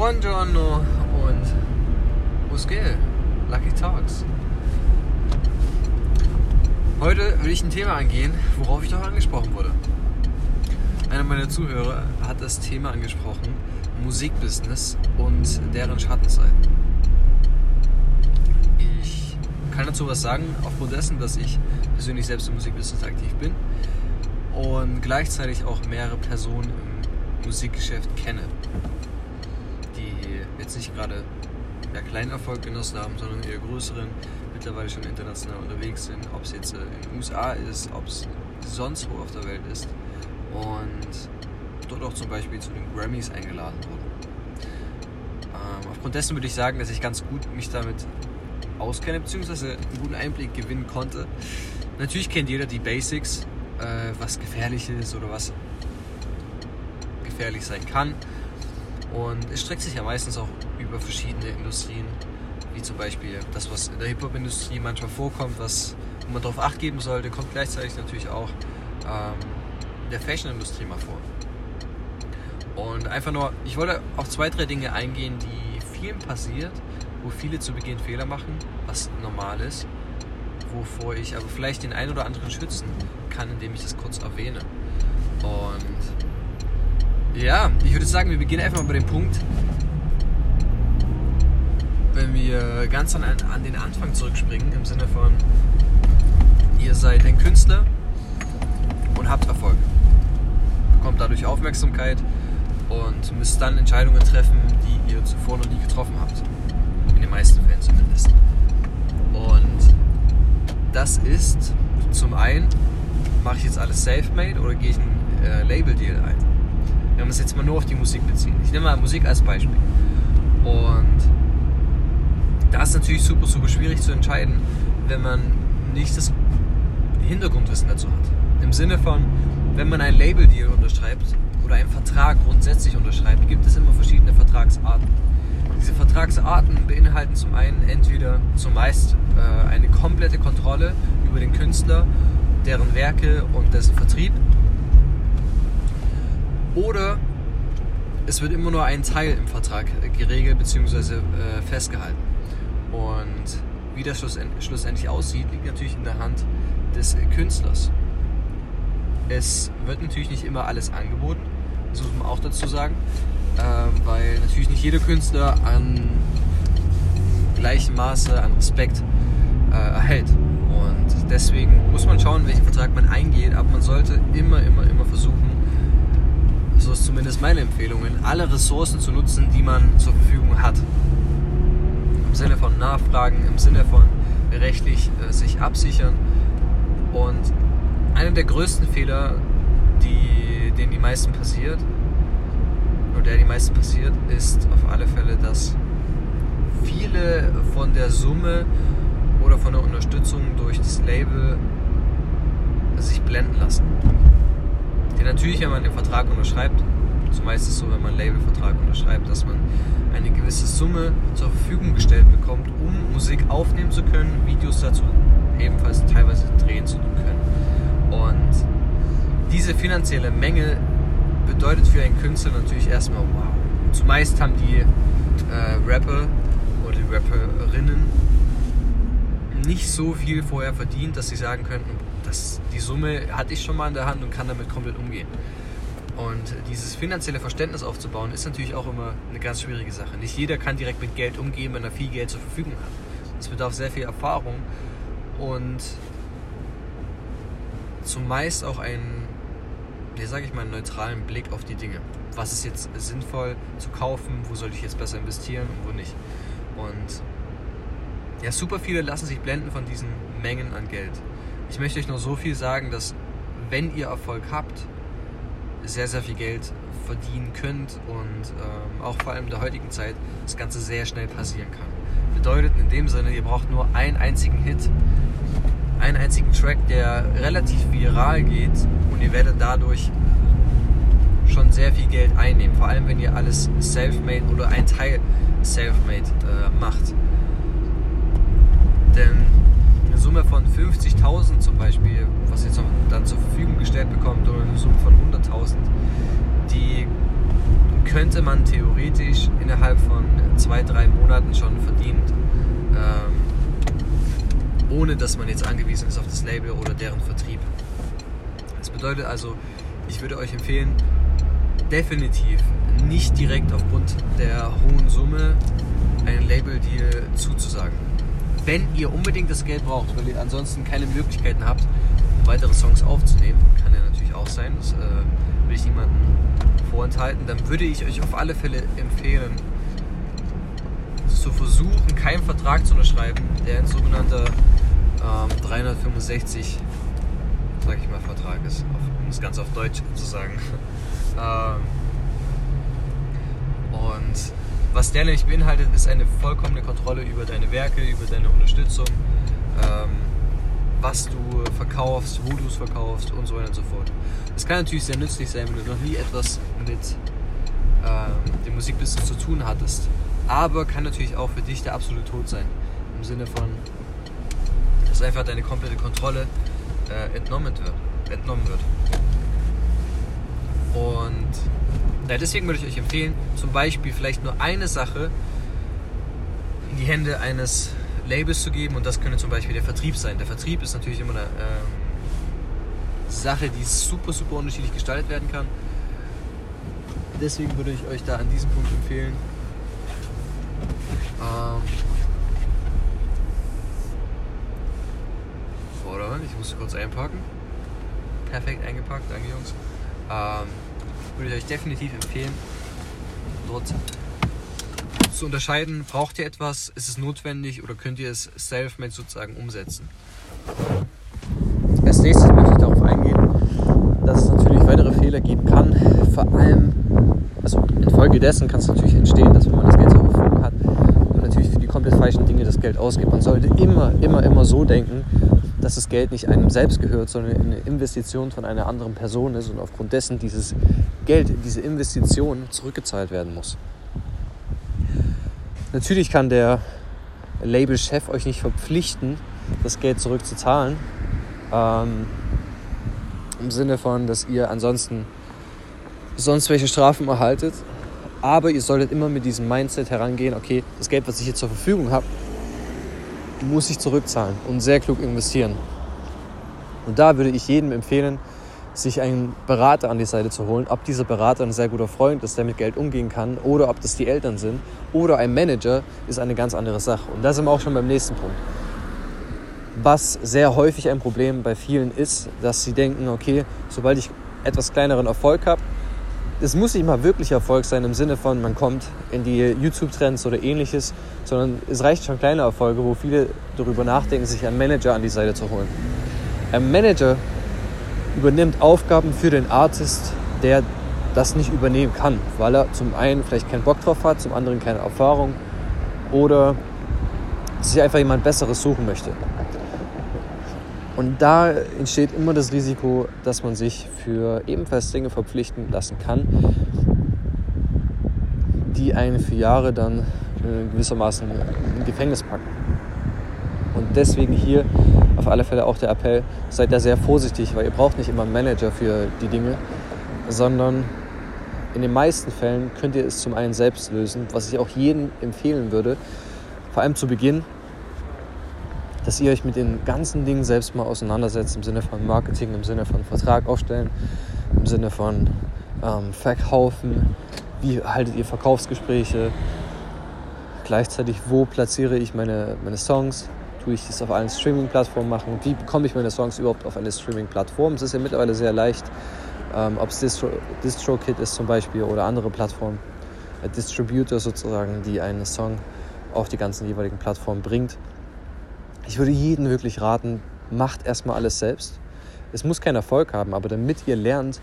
Buongiorno und geht? Lucky Talks. Heute will ich ein Thema angehen, worauf ich doch angesprochen wurde. Einer meiner Zuhörer hat das Thema angesprochen, Musikbusiness und deren Schattenseiten. Ich kann dazu was sagen, aufgrund dessen, dass ich persönlich selbst im Musikbusiness aktiv bin und gleichzeitig auch mehrere Personen im Musikgeschäft kenne, jetzt nicht gerade ja, kleinen Erfolg genossen haben, sondern eher größeren, mittlerweile schon international unterwegs sind, ob es jetzt äh, in den USA ist, ob es sonst wo auf der Welt ist und dort auch zum Beispiel zu den Grammys eingeladen wurden. Ähm, aufgrund dessen würde ich sagen, dass ich ganz gut mich damit auskenne, beziehungsweise einen guten Einblick gewinnen konnte. Natürlich kennt jeder die Basics, äh, was gefährlich ist oder was gefährlich sein kann. Und es streckt sich ja meistens auch über verschiedene Industrien, wie zum Beispiel das, was in der Hip-Hop-Industrie manchmal vorkommt, was man darauf acht geben sollte, kommt gleichzeitig natürlich auch ähm, in der Fashion-Industrie mal vor. Und einfach nur, ich wollte auf zwei, drei Dinge eingehen, die vielen passiert, wo viele zu Beginn Fehler machen, was normal ist, wovor ich aber vielleicht den einen oder anderen schützen kann, indem ich das kurz erwähne. Und ja, ich würde sagen, wir beginnen einfach mal bei dem Punkt, wenn wir ganz an, an den Anfang zurückspringen, im Sinne von, ihr seid ein Künstler und habt Erfolg. Bekommt dadurch Aufmerksamkeit und müsst dann Entscheidungen treffen, die ihr zuvor noch nie getroffen habt. In den meisten Fällen zumindest. Und das ist zum einen, mache ich jetzt alles self-made oder gehe ich einen äh, Label-Deal ein? Wenn wir es jetzt mal nur auf die Musik beziehen. Ich nehme mal Musik als Beispiel. Und da ist natürlich super, super schwierig zu entscheiden, wenn man nicht das Hintergrundwissen dazu hat. Im Sinne von, wenn man ein Label-Deal unterschreibt oder einen Vertrag grundsätzlich unterschreibt, gibt es immer verschiedene Vertragsarten. Diese Vertragsarten beinhalten zum einen entweder zumeist äh, eine komplette Kontrolle über den Künstler, deren Werke und dessen Vertrieb. Oder es wird immer nur ein Teil im Vertrag geregelt bzw. Äh, festgehalten. Und wie das schlussendlich aussieht, liegt natürlich in der Hand des Künstlers. Es wird natürlich nicht immer alles angeboten, das muss man auch dazu sagen, äh, weil natürlich nicht jeder Künstler an gleichem Maße an Respekt äh, erhält. Und deswegen muss man schauen, welchen Vertrag man eingeht, aber man sollte immer, immer, immer versuchen, so ist zumindest meine Empfehlung, alle Ressourcen zu nutzen, die man zur Verfügung hat. Im Sinne von Nachfragen, im Sinne von rechtlich äh, sich absichern. Und einer der größten Fehler, die, denen die meisten passiert, oder der die meisten passiert, ist auf alle Fälle, dass viele von der Summe oder von der Unterstützung durch das Label sich blenden lassen. Denn natürlich, wenn man den Vertrag unterschreibt, zumeist ist es so, wenn man einen Labelvertrag unterschreibt, dass man eine gewisse Summe zur Verfügung gestellt bekommt, um Musik aufnehmen zu können, Videos dazu ebenfalls teilweise drehen zu können. Und diese finanzielle Menge bedeutet für einen Künstler natürlich erstmal wow. Zumeist haben die äh, Rapper oder die Rapperinnen nicht so viel vorher verdient, dass sie sagen könnten, dass die Summe hatte ich schon mal in der Hand und kann damit komplett umgehen. Und dieses finanzielle Verständnis aufzubauen, ist natürlich auch immer eine ganz schwierige Sache. Nicht jeder kann direkt mit Geld umgehen, wenn er viel Geld zur Verfügung hat. Es bedarf sehr viel Erfahrung und zumeist auch einen, wie sage ich mal, neutralen Blick auf die Dinge. Was ist jetzt sinnvoll zu kaufen, wo sollte ich jetzt besser investieren und wo nicht. Und ja, super viele lassen sich blenden von diesen Mengen an Geld. Ich möchte euch nur so viel sagen, dass wenn ihr Erfolg habt, sehr, sehr viel Geld verdienen könnt und ähm, auch vor allem in der heutigen Zeit das Ganze sehr schnell passieren kann. Bedeutet in dem Sinne, ihr braucht nur einen einzigen Hit, einen einzigen Track, der relativ viral geht und ihr werdet dadurch schon sehr viel Geld einnehmen. Vor allem, wenn ihr alles self-made oder ein Teil self-made äh, macht. Denn Summe von 50.000 zum Beispiel, was ihr dann zur Verfügung gestellt bekommt, oder eine Summe von 100.000, die könnte man theoretisch innerhalb von zwei, drei Monaten schon verdienen, ähm, ohne dass man jetzt angewiesen ist auf das Label oder deren Vertrieb. Das bedeutet also, ich würde euch empfehlen, definitiv nicht direkt aufgrund der hohen Summe einen Label-Deal zuzusagen. Wenn ihr unbedingt das Geld braucht, weil ihr ansonsten keine Möglichkeiten habt, weitere Songs aufzunehmen, kann ja natürlich auch sein, das äh, will ich niemandem vorenthalten, dann würde ich euch auf alle Fälle empfehlen, zu versuchen, keinen Vertrag zu unterschreiben, der ein sogenannter ähm, 365, sag ich mal, Vertrag ist, um es ganz auf Deutsch zu sagen. ähm, und was der nämlich beinhaltet, ist eine vollkommene Kontrolle über deine Werke, über deine Unterstützung, ähm, was du verkaufst, wo du es verkaufst und so weiter und so fort. Es kann natürlich sehr nützlich sein, wenn du noch nie etwas mit ähm, dem Musikbusiness zu tun hattest. Aber kann natürlich auch für dich der absolute Tod sein. Im Sinne von, dass einfach deine komplette Kontrolle äh, entnommen wird. Entnommen wird. Und ja, deswegen würde ich euch empfehlen, zum Beispiel vielleicht nur eine Sache in die Hände eines Labels zu geben und das könnte zum Beispiel der Vertrieb sein. Der Vertrieb ist natürlich immer eine ähm, Sache, die super, super unterschiedlich gestaltet werden kann. Deswegen würde ich euch da an diesem Punkt empfehlen, ähm? Ich muss kurz einpacken. Perfekt eingepackt, danke Jungs. Ähm, würde ich euch definitiv empfehlen, dort zu unterscheiden, braucht ihr etwas, ist es notwendig oder könnt ihr es self-made sozusagen umsetzen. Als nächstes möchte ich darauf eingehen, dass es natürlich weitere Fehler geben kann. Vor allem, also infolgedessen kann es natürlich entstehen, dass wenn man das Geld zur Verfügung hat, man natürlich für die komplett falschen Dinge das Geld ausgibt. Man sollte immer, immer, immer so denken, dass das Geld nicht einem selbst gehört, sondern eine Investition von einer anderen Person ist und aufgrund dessen dieses Geld, diese Investition zurückgezahlt werden muss. Natürlich kann der Labelchef euch nicht verpflichten, das Geld zurückzuzahlen. Ähm, Im Sinne von, dass ihr ansonsten sonst welche Strafen erhaltet. Aber ihr solltet immer mit diesem Mindset herangehen, okay, das Geld, was ich jetzt zur Verfügung habe, muss ich zurückzahlen und sehr klug investieren. Und da würde ich jedem empfehlen, sich einen Berater an die Seite zu holen. Ob dieser Berater ein sehr guter Freund ist, der mit Geld umgehen kann, oder ob das die Eltern sind, oder ein Manager, ist eine ganz andere Sache. Und da sind wir auch schon beim nächsten Punkt. Was sehr häufig ein Problem bei vielen ist, dass sie denken, okay, sobald ich etwas kleineren Erfolg habe, es muss nicht mal wirklich Erfolg sein im Sinne von, man kommt in die YouTube-Trends oder ähnliches, sondern es reicht schon kleine Erfolge, wo viele darüber nachdenken, sich einen Manager an die Seite zu holen. Ein Manager übernimmt Aufgaben für den Artist, der das nicht übernehmen kann, weil er zum einen vielleicht keinen Bock drauf hat, zum anderen keine Erfahrung oder sich einfach jemand Besseres suchen möchte. Und da entsteht immer das Risiko, dass man sich für ebenfalls Dinge verpflichten lassen kann, die einen für Jahre dann äh, gewissermaßen im Gefängnis packen. Und deswegen hier auf alle Fälle auch der Appell, seid da sehr vorsichtig, weil ihr braucht nicht immer einen Manager für die Dinge, sondern in den meisten Fällen könnt ihr es zum einen selbst lösen, was ich auch jedem empfehlen würde, vor allem zu Beginn, dass ihr euch mit den ganzen Dingen selbst mal auseinandersetzt, im Sinne von Marketing, im Sinne von Vertrag aufstellen, im Sinne von ähm, Verkaufen, wie haltet ihr Verkaufsgespräche, gleichzeitig wo platziere ich meine, meine Songs, tue ich das auf allen Streaming-Plattformen machen, wie bekomme ich meine Songs überhaupt auf eine Streaming-Plattform. Es ist ja mittlerweile sehr leicht, ähm, ob es Distro, DistroKid ist zum Beispiel oder andere Plattformen, äh, Distributor sozusagen, die einen Song auf die ganzen jeweiligen Plattformen bringt. Ich würde jedem wirklich raten, macht erstmal alles selbst. Es muss keinen Erfolg haben, aber damit ihr lernt,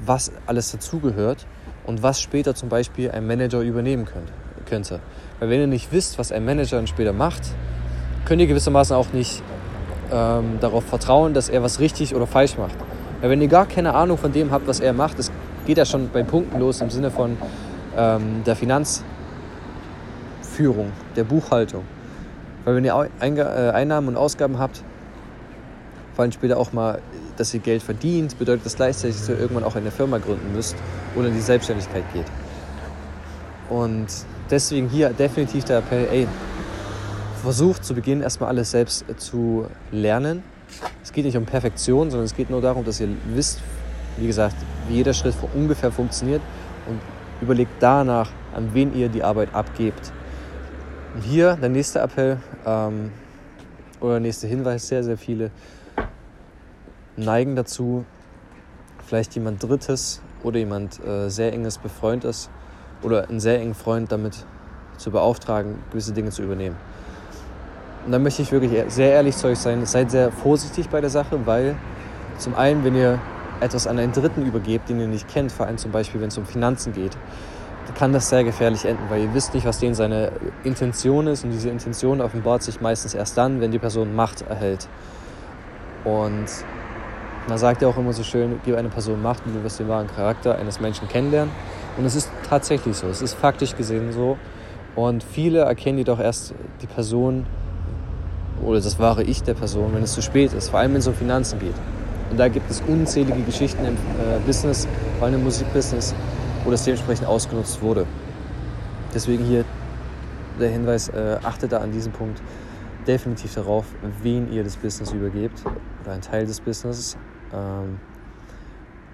was alles dazugehört und was später zum Beispiel ein Manager übernehmen könnte, könnte. Weil wenn ihr nicht wisst, was ein Manager dann später macht, könnt ihr gewissermaßen auch nicht ähm, darauf vertrauen, dass er was richtig oder falsch macht. Weil wenn ihr gar keine Ahnung von dem habt, was er macht, das geht ja schon bei Punkten los im Sinne von ähm, der Finanzführung, der Buchhaltung. Weil wenn ihr äh, Einnahmen und Ausgaben habt, vor allem später auch mal, dass ihr Geld verdient, bedeutet das gleichzeitig, dass ihr irgendwann auch eine Firma gründen müsst oder in die Selbstständigkeit geht. Und deswegen hier definitiv der Appell, ey, versucht zu Beginn erstmal alles selbst zu lernen. Es geht nicht um Perfektion, sondern es geht nur darum, dass ihr wisst, wie gesagt, wie jeder Schritt ungefähr funktioniert und überlegt danach, an wen ihr die Arbeit abgebt. Und hier der nächste Appell ähm, oder der nächste Hinweis, sehr, sehr viele neigen dazu, vielleicht jemand Drittes oder jemand äh, sehr enges befreundet oder einen sehr engen Freund damit zu beauftragen, gewisse Dinge zu übernehmen. Und da möchte ich wirklich sehr ehrlich zu euch sein, seid sehr vorsichtig bei der Sache, weil zum einen, wenn ihr etwas an einen Dritten übergebt, den ihr nicht kennt, vor allem zum Beispiel, wenn es um Finanzen geht, kann das sehr gefährlich enden, weil ihr wisst nicht, was denen seine Intention ist und diese Intention offenbart sich meistens erst dann, wenn die Person Macht erhält. Und man sagt ja auch immer so schön, gib einer Person Macht und du wirst den wahren Charakter eines Menschen kennenlernen. Und es ist tatsächlich so, es ist faktisch gesehen so. Und viele erkennen jedoch erst die Person oder das wahre Ich der Person, wenn es zu spät ist, vor allem wenn es um Finanzen geht. Und da gibt es unzählige Geschichten im äh, Business, vor allem im Musikbusiness, wo das dementsprechend ausgenutzt wurde. Deswegen hier der Hinweis, äh, achtet da an diesem Punkt definitiv darauf, wen ihr das Business übergebt oder einen Teil des Businesses ähm,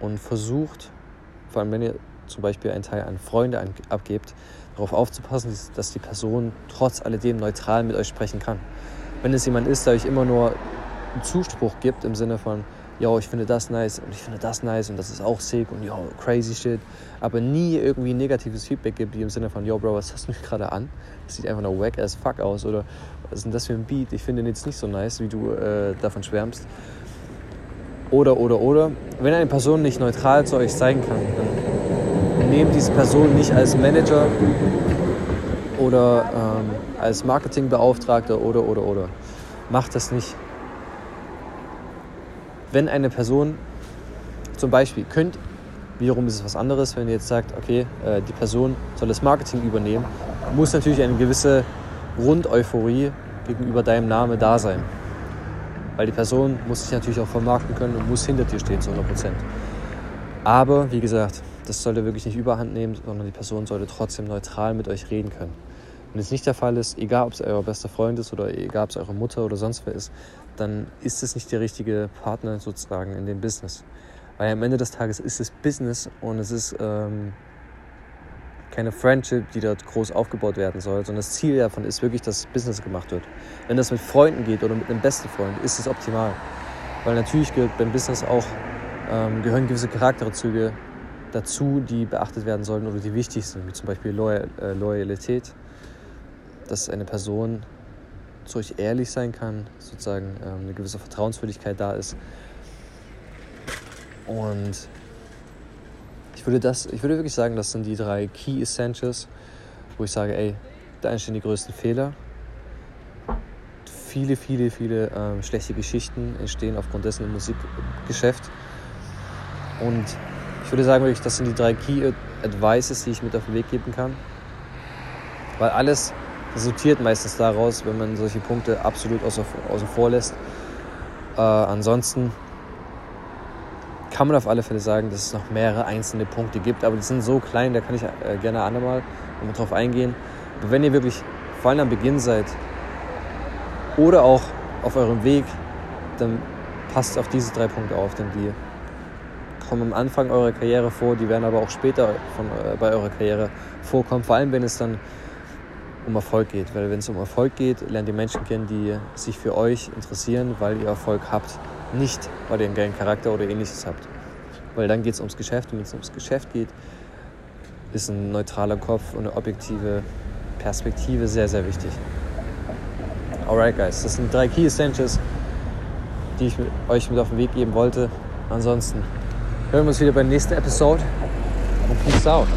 und versucht, vor allem wenn ihr zum Beispiel einen Teil an Freunde abgebt, darauf aufzupassen, dass die Person trotz alledem neutral mit euch sprechen kann. Wenn es jemand ist, der euch immer nur einen Zuspruch gibt im Sinne von, yo, ich finde das nice und ich finde das nice und das ist auch sick und yo, crazy shit. Aber nie irgendwie negatives Feedback gibt, wie im Sinne von, yo, Bro, was hast du mich gerade an? Das sieht einfach nur wack as fuck aus. Oder was ist denn das für ein Beat? Ich finde den jetzt nicht so nice, wie du äh, davon schwärmst. Oder, oder, oder. Wenn eine Person nicht neutral zu euch zeigen kann, dann nehmt diese Person nicht als Manager oder ähm, als Marketingbeauftragter oder, oder, oder. Macht das nicht wenn eine Person zum Beispiel könnt, wiederum ist es was anderes, wenn ihr jetzt sagt, okay, äh, die Person soll das Marketing übernehmen, muss natürlich eine gewisse Grundeuphorie gegenüber deinem Namen da sein. Weil die Person muss sich natürlich auch vermarkten können und muss hinter dir stehen zu 100 Prozent. Aber wie gesagt, das sollte wirklich nicht überhand nehmen, sondern die Person sollte trotzdem neutral mit euch reden können. Wenn es nicht der Fall ist, egal ob es euer bester Freund ist oder egal ob es eure Mutter oder sonst wer ist, dann ist es nicht der richtige Partner sozusagen in dem Business. Weil am Ende des Tages ist es Business und es ist ähm, keine Friendship, die dort groß aufgebaut werden soll, sondern das Ziel davon ist wirklich, dass Business gemacht wird. Wenn das mit Freunden geht oder mit einem besten Freund, ist es optimal. Weil natürlich gehört beim Business auch, ähm, gehören gewisse Charakterzüge dazu, die beachtet werden sollten oder die wichtig sind, wie zum Beispiel Loyal, äh, Loyalität, dass eine Person zu euch ehrlich sein kann, sozusagen ähm, eine gewisse Vertrauenswürdigkeit da ist. Und ich würde, das, ich würde wirklich sagen, das sind die drei Key Essentials, wo ich sage, ey, da entstehen die größten Fehler. Viele, viele, viele ähm, schlechte Geschichten entstehen aufgrund dessen im Musikgeschäft. Und ich würde sagen, wirklich, das sind die drei Key Advices, die ich mit auf den Weg geben kann. Weil alles resultiert meistens daraus, wenn man solche Punkte absolut außer, außen vor lässt. Äh, ansonsten kann man auf alle Fälle sagen, dass es noch mehrere einzelne Punkte gibt, aber die sind so klein, da kann ich äh, gerne andermal nochmal drauf eingehen. Aber wenn ihr wirklich vor allem am Beginn seid oder auch auf eurem Weg, dann passt auf diese drei Punkte auf, denn die kommen am Anfang eurer Karriere vor, die werden aber auch später von, äh, bei eurer Karriere vorkommen, vor allem wenn es dann um Erfolg geht. Weil wenn es um Erfolg geht, lernt ihr Menschen kennen, die sich für euch interessieren, weil ihr Erfolg habt. Nicht, weil ihr einen geilen Charakter oder ähnliches habt. Weil dann geht es ums Geschäft und wenn es ums Geschäft geht, ist ein neutraler Kopf und eine objektive Perspektive sehr, sehr wichtig. Alright, guys, das sind drei Key Essentials, die ich euch mit auf den Weg geben wollte. Ansonsten hören wir uns wieder bei der nächsten Episode und Peace out.